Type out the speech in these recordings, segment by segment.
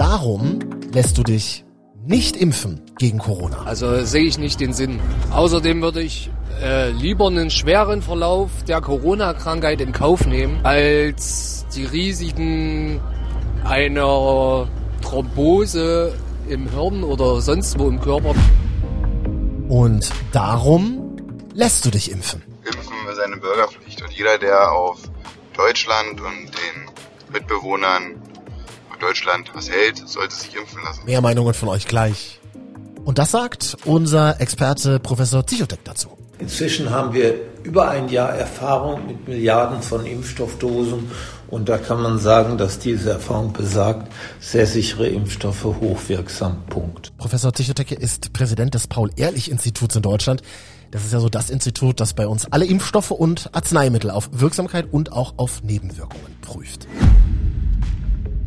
darum lässt du dich nicht impfen gegen Corona. Also sehe ich nicht den Sinn. Außerdem würde ich äh, lieber einen schweren Verlauf der Corona-Krankheit in Kauf nehmen, als die Risiken einer Thrombose im Hirn oder sonst wo im Körper. Und darum lässt du dich impfen. Impfen ist eine Bürgerpflicht und jeder, der auf Deutschland und den Mitbewohnern Deutschland was hält, sollte sich impfen lassen. Mehr Meinungen von euch gleich. Und das sagt unser Experte Professor Zichotek dazu. Inzwischen haben wir über ein Jahr Erfahrung mit Milliarden von Impfstoffdosen und da kann man sagen, dass diese Erfahrung besagt, sehr sichere Impfstoffe hochwirksam. Punkt. Professor Zichotecke ist Präsident des Paul-Ehrlich-Instituts in Deutschland. Das ist ja so das Institut, das bei uns alle Impfstoffe und Arzneimittel auf Wirksamkeit und auch auf Nebenwirkungen prüft.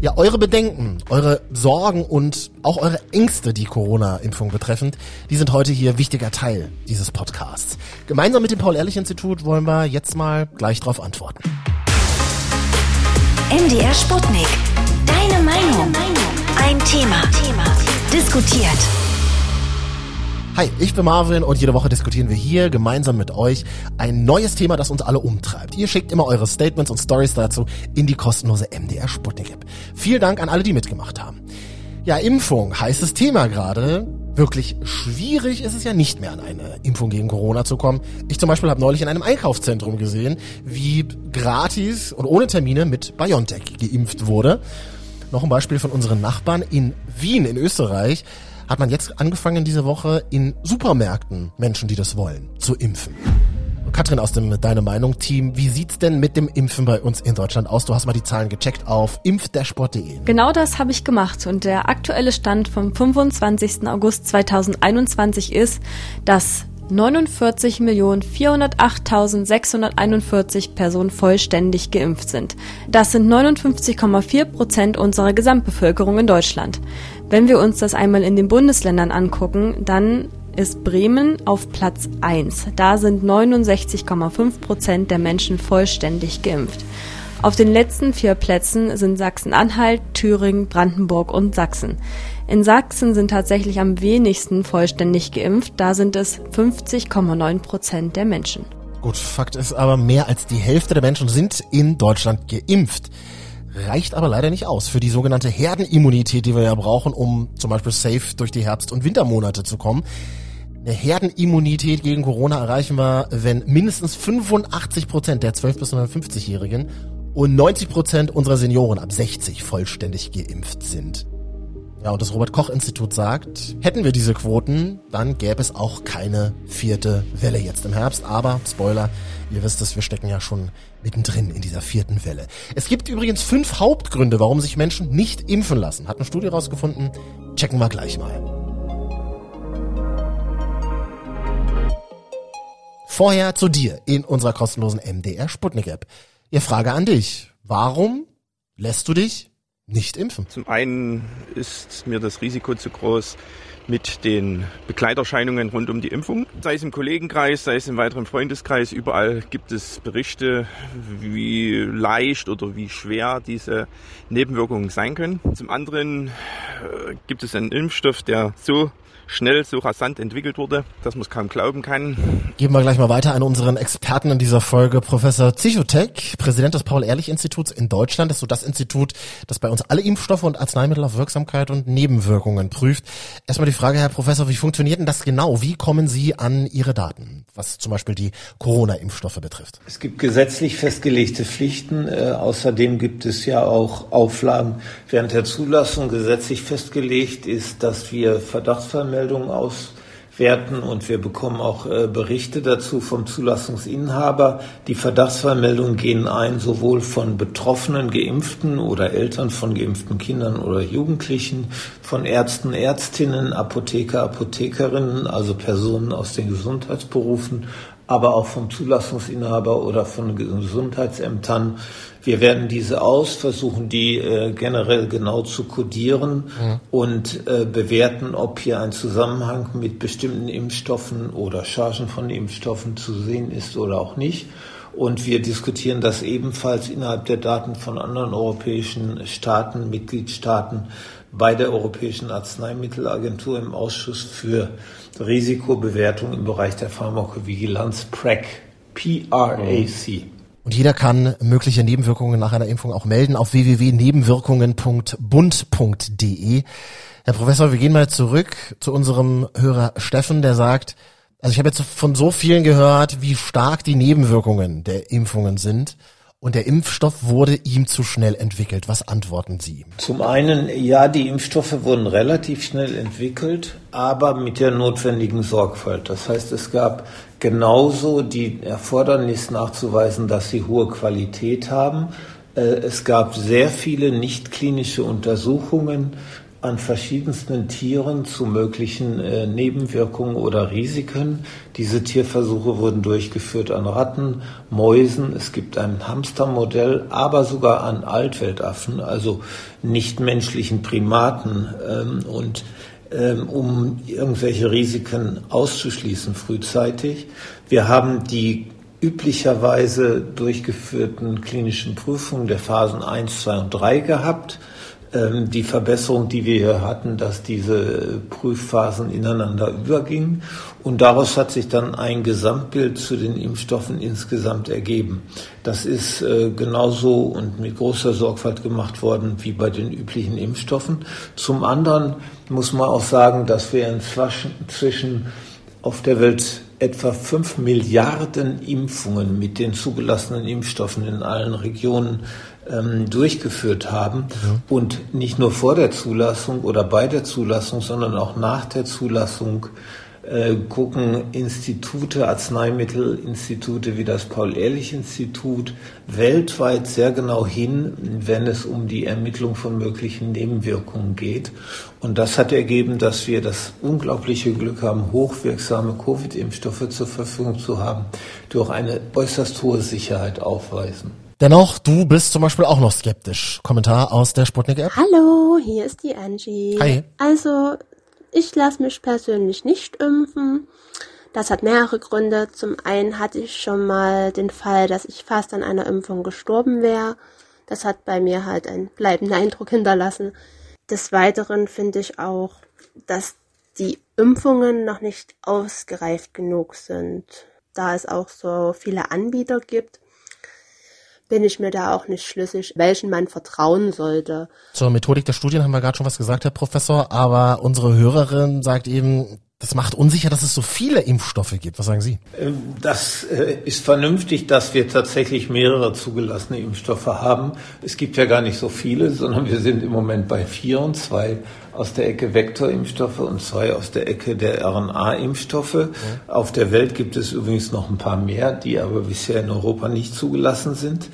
Ja, eure Bedenken, eure Sorgen und auch eure Ängste, die Corona-Impfung betreffend, die sind heute hier wichtiger Teil dieses Podcasts. Gemeinsam mit dem Paul-Ehrlich-Institut wollen wir jetzt mal gleich darauf antworten. MDR Sputnik. Deine Meinung. Ein Thema. Diskutiert. Hi, ich bin Marvin und jede Woche diskutieren wir hier gemeinsam mit euch ein neues Thema, das uns alle umtreibt. Ihr schickt immer eure Statements und Stories dazu in die kostenlose MDR Sputnik App. Vielen Dank an alle, die mitgemacht haben. Ja, Impfung, heißes Thema gerade. Wirklich schwierig ist es ja nicht mehr an eine Impfung gegen Corona zu kommen. Ich zum Beispiel habe neulich in einem Einkaufszentrum gesehen, wie gratis und ohne Termine mit BioNTech geimpft wurde. Noch ein Beispiel von unseren Nachbarn in Wien in Österreich hat man jetzt angefangen diese Woche in Supermärkten Menschen, die das wollen, zu impfen. Katrin aus dem Deine Meinung Team, wie sieht's denn mit dem Impfen bei uns in Deutschland aus? Du hast mal die Zahlen gecheckt auf impfdashboard.de. Genau das habe ich gemacht und der aktuelle Stand vom 25. August 2021 ist, dass 49.408.641 Personen vollständig geimpft sind. Das sind 59,4 Prozent unserer Gesamtbevölkerung in Deutschland. Wenn wir uns das einmal in den Bundesländern angucken, dann ist Bremen auf Platz 1. Da sind 69,5 Prozent der Menschen vollständig geimpft. Auf den letzten vier Plätzen sind Sachsen-Anhalt, Thüringen, Brandenburg und Sachsen. In Sachsen sind tatsächlich am wenigsten vollständig geimpft, da sind es 50,9 Prozent der Menschen. Gut, Fakt ist aber, mehr als die Hälfte der Menschen sind in Deutschland geimpft. Reicht aber leider nicht aus für die sogenannte Herdenimmunität, die wir ja brauchen, um zum Beispiel safe durch die Herbst- und Wintermonate zu kommen. Eine Herdenimmunität gegen Corona erreichen wir, wenn mindestens 85 Prozent der 12- bis 59-Jährigen und 90 Prozent unserer Senioren ab 60 vollständig geimpft sind. Ja, und das Robert-Koch-Institut sagt, hätten wir diese Quoten, dann gäbe es auch keine vierte Welle jetzt im Herbst. Aber, Spoiler, ihr wisst es, wir stecken ja schon mittendrin in dieser vierten Welle. Es gibt übrigens fünf Hauptgründe, warum sich Menschen nicht impfen lassen. Hat eine Studie rausgefunden. Checken wir gleich mal. Vorher zu dir in unserer kostenlosen MDR Sputnik App. Ihr Frage an dich. Warum lässt du dich nicht impfen? Zum einen ist mir das Risiko zu groß mit den Begleiterscheinungen rund um die Impfung. Sei es im Kollegenkreis, sei es im weiteren Freundeskreis, überall gibt es Berichte, wie leicht oder wie schwer diese Nebenwirkungen sein können. Zum anderen äh, gibt es einen Impfstoff, der so schnell, so rasant entwickelt wurde, dass man es kaum glauben kann. Geben wir gleich mal weiter an unseren Experten in dieser Folge, Professor Zichotek, Präsident des Paul-Ehrlich-Instituts in Deutschland. Das ist so das Institut, das bei uns alle Impfstoffe und Arzneimittel auf Wirksamkeit und Nebenwirkungen prüft. Erstmal die Frage, Herr Professor, wie funktioniert denn das genau? Wie kommen Sie an Ihre Daten, was zum Beispiel die Corona-Impfstoffe betrifft? Es gibt gesetzlich festgelegte Pflichten. Äh, außerdem gibt es ja auch Auflagen während der Zulassung. Gesetzlich festgelegt ist, dass wir Verdachtsfall Meldungen auswerten und wir bekommen auch äh, Berichte dazu vom Zulassungsinhaber. Die Verdachtsfallmeldungen gehen ein sowohl von betroffenen Geimpften oder Eltern von geimpften Kindern oder Jugendlichen, von Ärzten, Ärztinnen, Apotheker, Apothekerinnen, also Personen aus den Gesundheitsberufen, aber auch vom Zulassungsinhaber oder von Gesundheitsämtern wir werden diese aus, versuchen die äh, generell genau zu kodieren mhm. und äh, bewerten, ob hier ein Zusammenhang mit bestimmten Impfstoffen oder Chargen von Impfstoffen zu sehen ist oder auch nicht. Und wir diskutieren das ebenfalls innerhalb der Daten von anderen europäischen Staaten, Mitgliedstaaten bei der Europäischen Arzneimittelagentur im Ausschuss für Risikobewertung im Bereich der Pharmakovigilanz PRAC. P-R-A-C. Und jeder kann mögliche Nebenwirkungen nach einer Impfung auch melden auf www.nebenwirkungen.bund.de. Herr Professor, wir gehen mal zurück zu unserem Hörer Steffen, der sagt, also ich habe jetzt von so vielen gehört, wie stark die Nebenwirkungen der Impfungen sind. Und der Impfstoff wurde ihm zu schnell entwickelt. Was antworten Sie? Zum einen, ja, die Impfstoffe wurden relativ schnell entwickelt, aber mit der notwendigen Sorgfalt. Das heißt, es gab genauso die Erfordernis nachzuweisen, dass sie hohe Qualität haben. Äh, es gab sehr viele nicht klinische Untersuchungen an verschiedensten Tieren zu möglichen äh, Nebenwirkungen oder Risiken. Diese Tierversuche wurden durchgeführt an Ratten, Mäusen, es gibt ein Hamstermodell, aber sogar an Altweltaffen, also nichtmenschlichen Primaten. Ähm, und ähm, um irgendwelche Risiken auszuschließen frühzeitig. Wir haben die üblicherweise durchgeführten klinischen Prüfungen der Phasen 1, 2 und 3 gehabt. Ähm, die Verbesserung, die wir hier hatten, dass diese Prüfphasen ineinander übergingen. Und daraus hat sich dann ein Gesamtbild zu den Impfstoffen insgesamt ergeben. Das ist äh, genauso und mit großer Sorgfalt gemacht worden wie bei den üblichen Impfstoffen. Zum anderen muss man auch sagen, dass wir inzwischen auf der Welt etwa fünf Milliarden Impfungen mit den zugelassenen Impfstoffen in allen Regionen ähm, durchgeführt haben ja. und nicht nur vor der Zulassung oder bei der Zulassung, sondern auch nach der Zulassung äh, gucken Institute, Arzneimittelinstitute wie das Paul-Ehrlich-Institut weltweit sehr genau hin, wenn es um die Ermittlung von möglichen Nebenwirkungen geht. Und das hat ergeben, dass wir das unglaubliche Glück haben, hochwirksame Covid-Impfstoffe zur Verfügung zu haben, die auch eine äußerst hohe Sicherheit aufweisen. Dennoch, du bist zum Beispiel auch noch skeptisch. Kommentar aus der Sputnik-App. Hallo, hier ist die Angie. Hi. Also, ich lasse mich persönlich nicht impfen. Das hat mehrere Gründe. Zum einen hatte ich schon mal den Fall, dass ich fast an einer Impfung gestorben wäre. Das hat bei mir halt einen bleibenden Eindruck hinterlassen. Des Weiteren finde ich auch, dass die Impfungen noch nicht ausgereift genug sind. Da es auch so viele Anbieter gibt, bin ich mir da auch nicht schlüssig, welchen man vertrauen sollte. Zur Methodik der Studien haben wir gerade schon was gesagt, Herr Professor, aber unsere Hörerin sagt eben, das macht unsicher, dass es so viele Impfstoffe gibt. Was sagen Sie? Ähm, das äh, ist vernünftig, dass wir tatsächlich mehrere zugelassene Impfstoffe haben. Es gibt ja gar nicht so viele, sondern wir sind im Moment bei vier und zwei aus der Ecke Vektorimpfstoffe und zwei aus der Ecke der RNA-Impfstoffe. Mhm. Auf der Welt gibt es übrigens noch ein paar mehr, die aber bisher in Europa nicht zugelassen sind.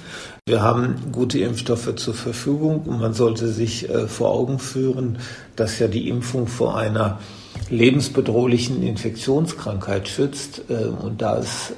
Wir haben gute Impfstoffe zur Verfügung und man sollte sich äh, vor Augen führen, dass ja die Impfung vor einer lebensbedrohlichen Infektionskrankheit schützt. Äh, und da ist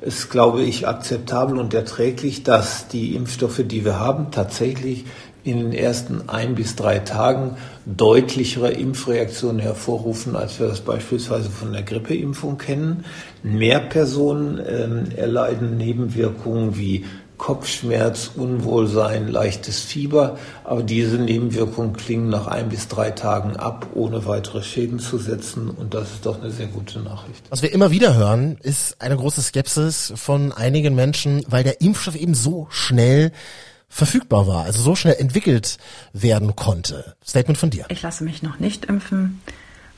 es, äh, glaube ich, akzeptabel und erträglich, dass die Impfstoffe, die wir haben, tatsächlich in den ersten ein bis drei Tagen deutlichere Impfreaktionen hervorrufen, als wir das beispielsweise von der Grippeimpfung kennen. Mehr Personen äh, erleiden Nebenwirkungen wie Kopfschmerz, Unwohlsein, leichtes Fieber, aber diese Nebenwirkungen klingen nach ein bis drei Tagen ab, ohne weitere Schäden zu setzen und das ist doch eine sehr gute Nachricht. Was wir immer wieder hören, ist eine große Skepsis von einigen Menschen, weil der Impfstoff eben so schnell verfügbar war, also so schnell entwickelt werden konnte. Statement von dir. Ich lasse mich noch nicht impfen,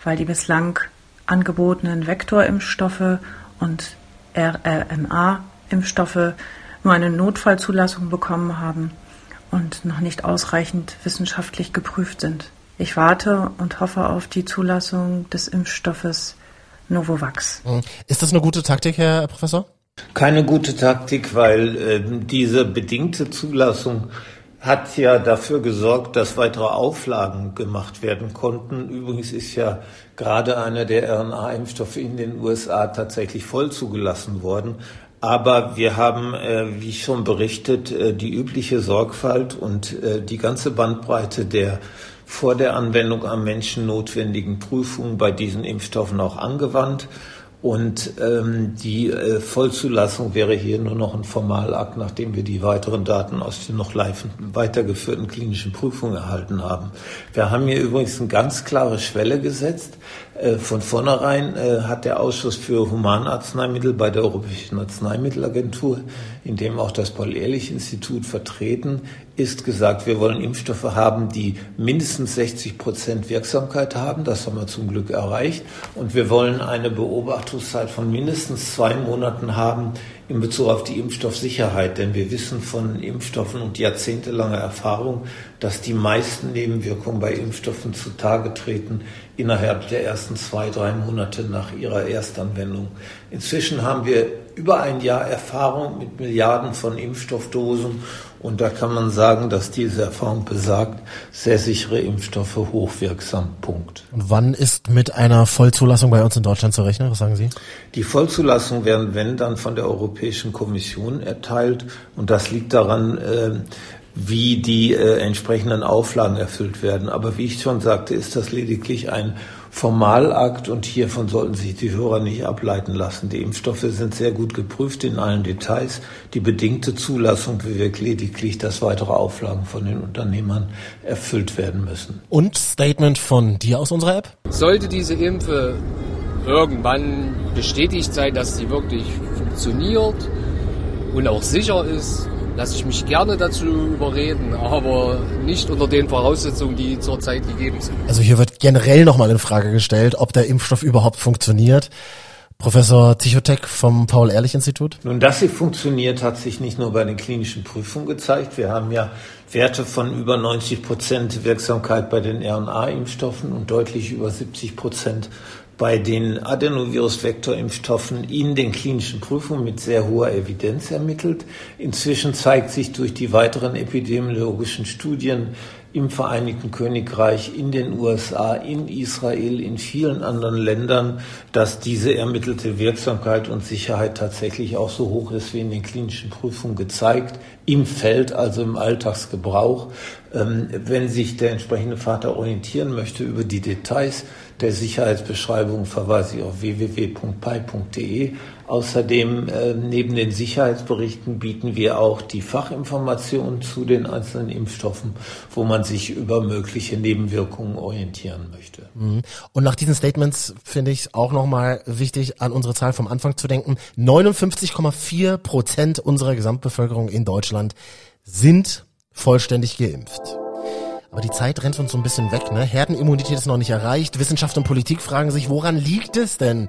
weil die bislang angebotenen Vektorimpfstoffe und RNA-Impfstoffe nur eine Notfallzulassung bekommen haben und noch nicht ausreichend wissenschaftlich geprüft sind. Ich warte und hoffe auf die Zulassung des Impfstoffes Novovax. Ist das eine gute Taktik, Herr Professor? Keine gute Taktik, weil äh, diese bedingte Zulassung hat ja dafür gesorgt, dass weitere Auflagen gemacht werden konnten. Übrigens ist ja gerade einer der RNA-Impfstoffe in den USA tatsächlich voll zugelassen worden. Aber wir haben, äh, wie schon berichtet, äh, die übliche Sorgfalt und äh, die ganze Bandbreite der vor der Anwendung am Menschen notwendigen Prüfungen bei diesen Impfstoffen auch angewandt. Und ähm, die äh, Vollzulassung wäre hier nur noch ein Formalakt, nachdem wir die weiteren Daten aus den noch weitergeführten klinischen Prüfungen erhalten haben. Wir haben hier übrigens eine ganz klare Schwelle gesetzt. Äh, von vornherein äh, hat der Ausschuss für Humanarzneimittel bei der Europäischen Arzneimittelagentur, in dem auch das Paul-Ehrlich-Institut vertreten ist, gesagt, wir wollen Impfstoffe haben, die mindestens 60 Prozent Wirksamkeit haben. Das haben wir zum Glück erreicht. Und wir wollen eine Beobachtungszeit von mindestens zwei Monaten haben in Bezug auf die Impfstoffsicherheit. Denn wir wissen von Impfstoffen und jahrzehntelanger Erfahrung, dass die meisten Nebenwirkungen bei Impfstoffen zutage treten innerhalb der ersten zwei, drei Monate nach ihrer Erstanwendung. Inzwischen haben wir über ein Jahr Erfahrung mit Milliarden von Impfstoffdosen und da kann man sagen, dass diese Erfahrung besagt, sehr sichere Impfstoffe hochwirksam. Punkt. Und wann ist mit einer Vollzulassung bei uns in Deutschland zu rechnen? Was sagen Sie? Die Vollzulassung werden, wenn dann von der Europäischen Kommission erteilt und das liegt daran, äh, wie die äh, entsprechenden Auflagen erfüllt werden. Aber wie ich schon sagte, ist das lediglich ein Formalakt und hiervon sollten sich die Hörer nicht ableiten lassen. Die Impfstoffe sind sehr gut geprüft in allen Details. Die bedingte Zulassung bewirkt lediglich, dass weitere Auflagen von den Unternehmern erfüllt werden müssen. Und Statement von dir aus unserer App? Sollte diese Impfe irgendwann bestätigt sein, dass sie wirklich funktioniert und auch sicher ist, lasse ich mich gerne dazu überreden, aber nicht unter den Voraussetzungen, die zurzeit gegeben sind. Also hier wird generell nochmal in Frage gestellt, ob der Impfstoff überhaupt funktioniert. Professor Tichotek vom Paul-Ehrlich-Institut? Nun, dass sie funktioniert, hat sich nicht nur bei den klinischen Prüfungen gezeigt. Wir haben ja Werte von über 90 Prozent Wirksamkeit bei den RNA-Impfstoffen und deutlich über 70 Prozent bei den Adenovirus-Vektorimpfstoffen in den klinischen Prüfungen mit sehr hoher Evidenz ermittelt. Inzwischen zeigt sich durch die weiteren epidemiologischen Studien im Vereinigten Königreich, in den USA, in Israel, in vielen anderen Ländern, dass diese ermittelte Wirksamkeit und Sicherheit tatsächlich auch so hoch ist wie in den klinischen Prüfungen gezeigt, im Feld, also im Alltagsgebrauch. Ähm, wenn sich der entsprechende Vater orientieren möchte über die Details, der Sicherheitsbeschreibung verweise ich auf www.pi.de. Außerdem äh, neben den Sicherheitsberichten bieten wir auch die Fachinformationen zu den einzelnen Impfstoffen, wo man sich über mögliche Nebenwirkungen orientieren möchte. Mhm. Und nach diesen Statements finde ich auch nochmal wichtig, an unsere Zahl vom Anfang zu denken. 59,4 Prozent unserer Gesamtbevölkerung in Deutschland sind vollständig geimpft. Aber die Zeit rennt uns so ein bisschen weg, ne? Herdenimmunität ist noch nicht erreicht. Wissenschaft und Politik fragen sich, woran liegt es denn,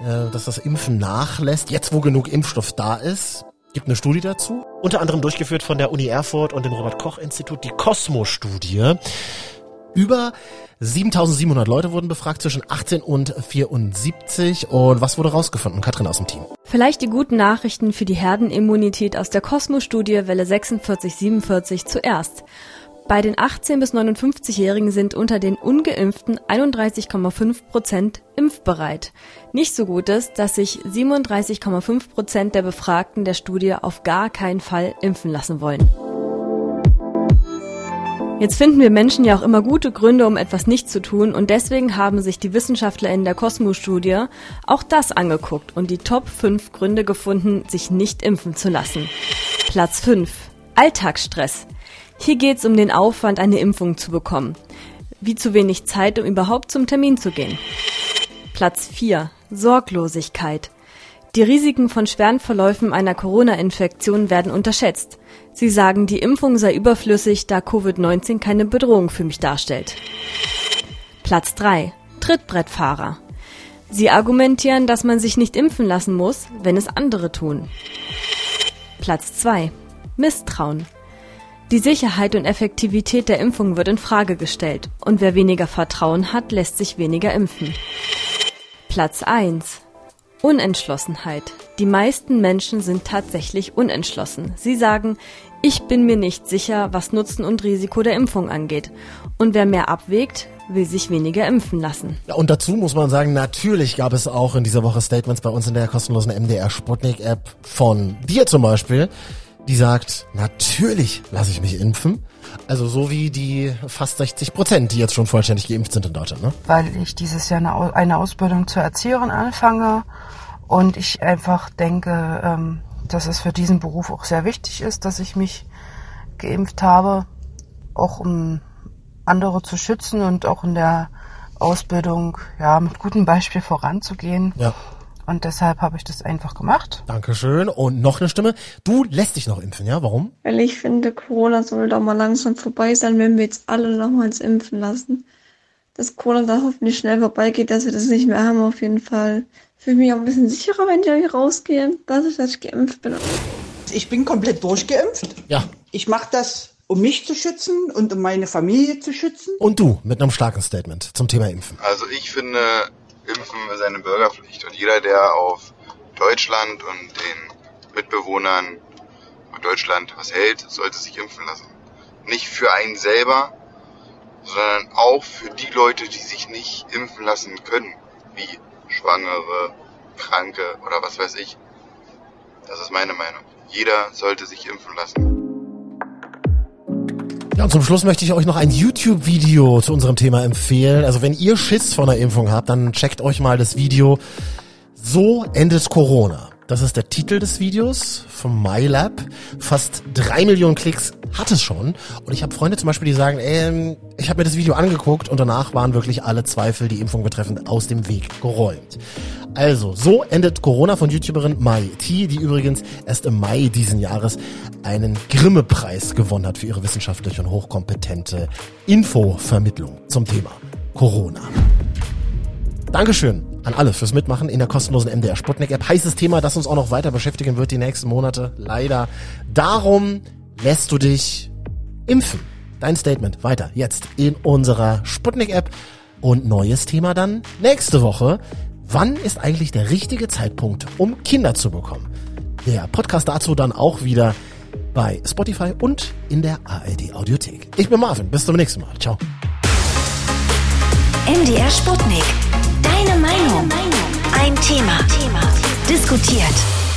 äh, dass das Impfen nachlässt, jetzt wo genug Impfstoff da ist? Gibt eine Studie dazu, unter anderem durchgeführt von der Uni Erfurt und dem Robert Koch Institut, die Cosmo-Studie. Über 7700 Leute wurden befragt zwischen 18 und 74. Und was wurde rausgefunden? Katrin aus dem Team. Vielleicht die guten Nachrichten für die Herdenimmunität aus der Cosmo-Studie Welle 4647 zuerst. Bei den 18 bis 59-Jährigen sind unter den ungeimpften 31,5 Prozent impfbereit. Nicht so gut ist, dass sich 37,5 Prozent der Befragten der Studie auf gar keinen Fall impfen lassen wollen. Jetzt finden wir Menschen ja auch immer gute Gründe, um etwas nicht zu tun und deswegen haben sich die Wissenschaftler in der Cosmo-Studie auch das angeguckt und die Top 5 Gründe gefunden, sich nicht impfen zu lassen. Platz 5. Alltagsstress. Hier geht es um den Aufwand, eine Impfung zu bekommen. Wie zu wenig Zeit, um überhaupt zum Termin zu gehen. Platz 4. Sorglosigkeit. Die Risiken von schweren Verläufen einer Corona-Infektion werden unterschätzt. Sie sagen, die Impfung sei überflüssig, da Covid-19 keine Bedrohung für mich darstellt. Platz 3. Trittbrettfahrer. Sie argumentieren, dass man sich nicht impfen lassen muss, wenn es andere tun. Platz 2. Misstrauen. Die Sicherheit und Effektivität der Impfung wird in Frage gestellt und wer weniger Vertrauen hat, lässt sich weniger impfen. Platz 1. Unentschlossenheit. Die meisten Menschen sind tatsächlich unentschlossen. Sie sagen, ich bin mir nicht sicher, was Nutzen und Risiko der Impfung angeht. Und wer mehr abwägt, will sich weniger impfen lassen. Und dazu muss man sagen, natürlich gab es auch in dieser Woche Statements bei uns in der kostenlosen MDR Sputnik App von dir zum Beispiel, die sagt, natürlich lasse ich mich impfen. Also so wie die fast 60 Prozent, die jetzt schon vollständig geimpft sind in Deutschland, ne? Weil ich dieses Jahr eine, eine Ausbildung zur Erzieherin anfange und ich einfach denke, ähm, dass es für diesen Beruf auch sehr wichtig ist, dass ich mich geimpft habe, auch um andere zu schützen und auch in der Ausbildung ja mit gutem Beispiel voranzugehen. Ja. Und deshalb habe ich das einfach gemacht. Dankeschön. Und noch eine Stimme. Du lässt dich noch impfen, ja? Warum? Weil ich finde, Corona soll doch mal langsam vorbei sein, wenn wir jetzt alle nochmals impfen lassen. Dass Corona dann hoffentlich schnell vorbeigeht, dass wir das nicht mehr haben, auf jeden Fall. Fühle mich auch ein bisschen sicherer, wenn ich hier rausgehe, dass ich, dass ich geimpft bin. Ich bin komplett durchgeimpft. Ja. Ich mache das, um mich zu schützen und um meine Familie zu schützen. Und du mit einem starken Statement zum Thema Impfen. Also ich finde, Impfen ist eine Bürgerpflicht und jeder, der auf Deutschland und den Mitbewohnern von Deutschland was hält, sollte sich impfen lassen. Nicht für einen selber, sondern auch für die Leute, die sich nicht impfen lassen können, wie Schwangere, Kranke oder was weiß ich. Das ist meine Meinung. Jeder sollte sich impfen lassen. Ja, und zum Schluss möchte ich euch noch ein YouTube-Video zu unserem Thema empfehlen. Also wenn ihr Schiss vor einer Impfung habt, dann checkt euch mal das Video So endet Corona. Das ist der Titel des Videos vom MyLab. Fast drei Millionen Klicks hat es schon. Und ich habe Freunde zum Beispiel, die sagen, ähm, ich habe mir das Video angeguckt und danach waren wirklich alle Zweifel, die Impfung betreffend, aus dem Weg geräumt. Also, so endet Corona von YouTuberin Mai T, die übrigens erst im Mai diesen Jahres einen Grimme-Preis gewonnen hat für ihre wissenschaftliche und hochkompetente Infovermittlung zum Thema Corona. Dankeschön an alle fürs Mitmachen in der kostenlosen MDR Sputnik App. Heißes Thema, das uns auch noch weiter beschäftigen wird die nächsten Monate. Leider. Darum lässt du dich impfen. Dein Statement weiter jetzt in unserer Sputnik App. Und neues Thema dann nächste Woche. Wann ist eigentlich der richtige Zeitpunkt, um Kinder zu bekommen? Der Podcast dazu dann auch wieder bei Spotify und in der ARD Audiothek. Ich bin Marvin. Bis zum nächsten Mal. Ciao. MDR Sputnik. Deine Meinung. Ein Thema. Diskutiert.